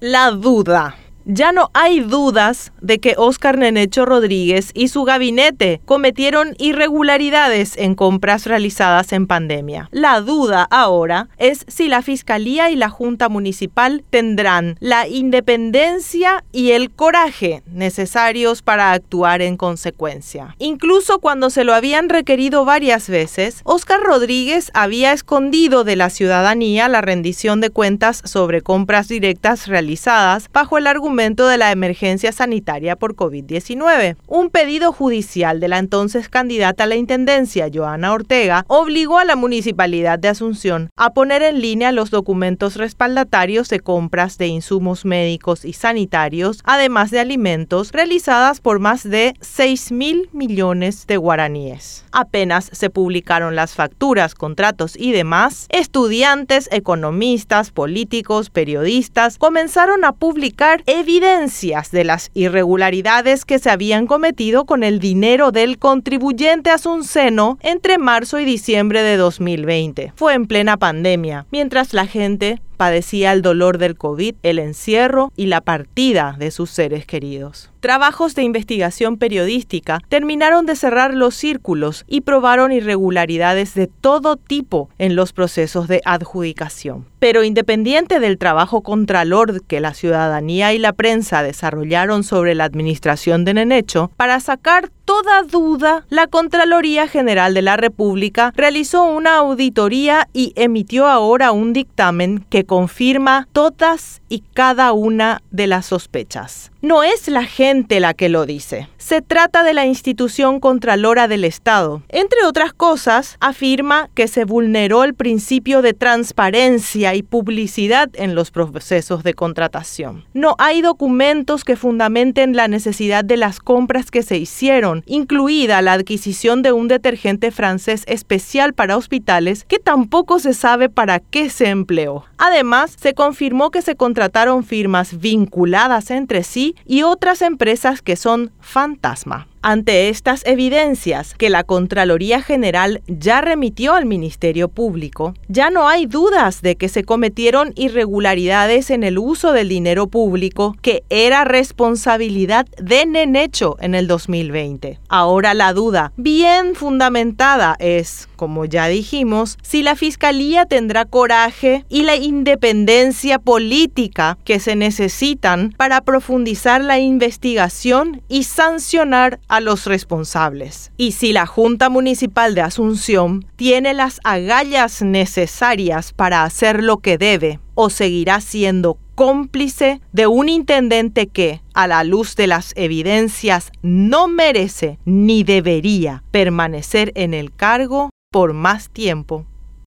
La duda. Ya no hay dudas de que Oscar Nenecho Rodríguez y su gabinete cometieron irregularidades en compras realizadas en pandemia. La duda ahora es si la Fiscalía y la Junta Municipal tendrán la independencia y el coraje necesarios para actuar en consecuencia. Incluso cuando se lo habían requerido varias veces, Oscar Rodríguez había escondido de la ciudadanía la rendición de cuentas sobre compras directas realizadas bajo el argumento de la emergencia sanitaria por COVID-19. Un pedido judicial de la entonces candidata a la Intendencia, Joana Ortega, obligó a la Municipalidad de Asunción a poner en línea los documentos respaldatarios de compras de insumos médicos y sanitarios, además de alimentos, realizadas por más de 6 mil millones de guaraníes. Apenas se publicaron las facturas, contratos y demás, estudiantes, economistas, políticos, periodistas comenzaron a publicar evidencias de las irregularidades que se habían cometido con el dinero del contribuyente asunceno entre marzo y diciembre de 2020. Fue en plena pandemia, mientras la gente padecía el dolor del COVID, el encierro y la partida de sus seres queridos. Trabajos de investigación periodística terminaron de cerrar los círculos y probaron irregularidades de todo tipo en los procesos de adjudicación. Pero independiente del trabajo contralor que la ciudadanía y la prensa desarrollaron sobre la administración de Nenecho, para sacar toda duda, la Contraloría General de la República realizó una auditoría y emitió ahora un dictamen que confirma todas y cada una de las sospechas. No es la gente la que lo dice. Se trata de la institución Contralora del Estado. Entre otras cosas, afirma que se vulneró el principio de transparencia y publicidad en los procesos de contratación. No hay documentos que fundamenten la necesidad de las compras que se hicieron, incluida la adquisición de un detergente francés especial para hospitales que tampoco se sabe para qué se empleó. Además, se confirmó que se contrataron firmas vinculadas entre sí y otras empresas que son fantasma. Ante estas evidencias que la Contraloría General ya remitió al Ministerio Público, ya no hay dudas de que se cometieron irregularidades en el uso del dinero público que era responsabilidad de Nenecho en el 2020. Ahora la duda, bien fundamentada, es, como ya dijimos, si la Fiscalía tendrá coraje y la independencia política que se necesitan para profundizar la investigación y sancionar los responsables. Y si la Junta Municipal de Asunción tiene las agallas necesarias para hacer lo que debe, o seguirá siendo cómplice de un intendente que, a la luz de las evidencias, no merece ni debería permanecer en el cargo por más tiempo.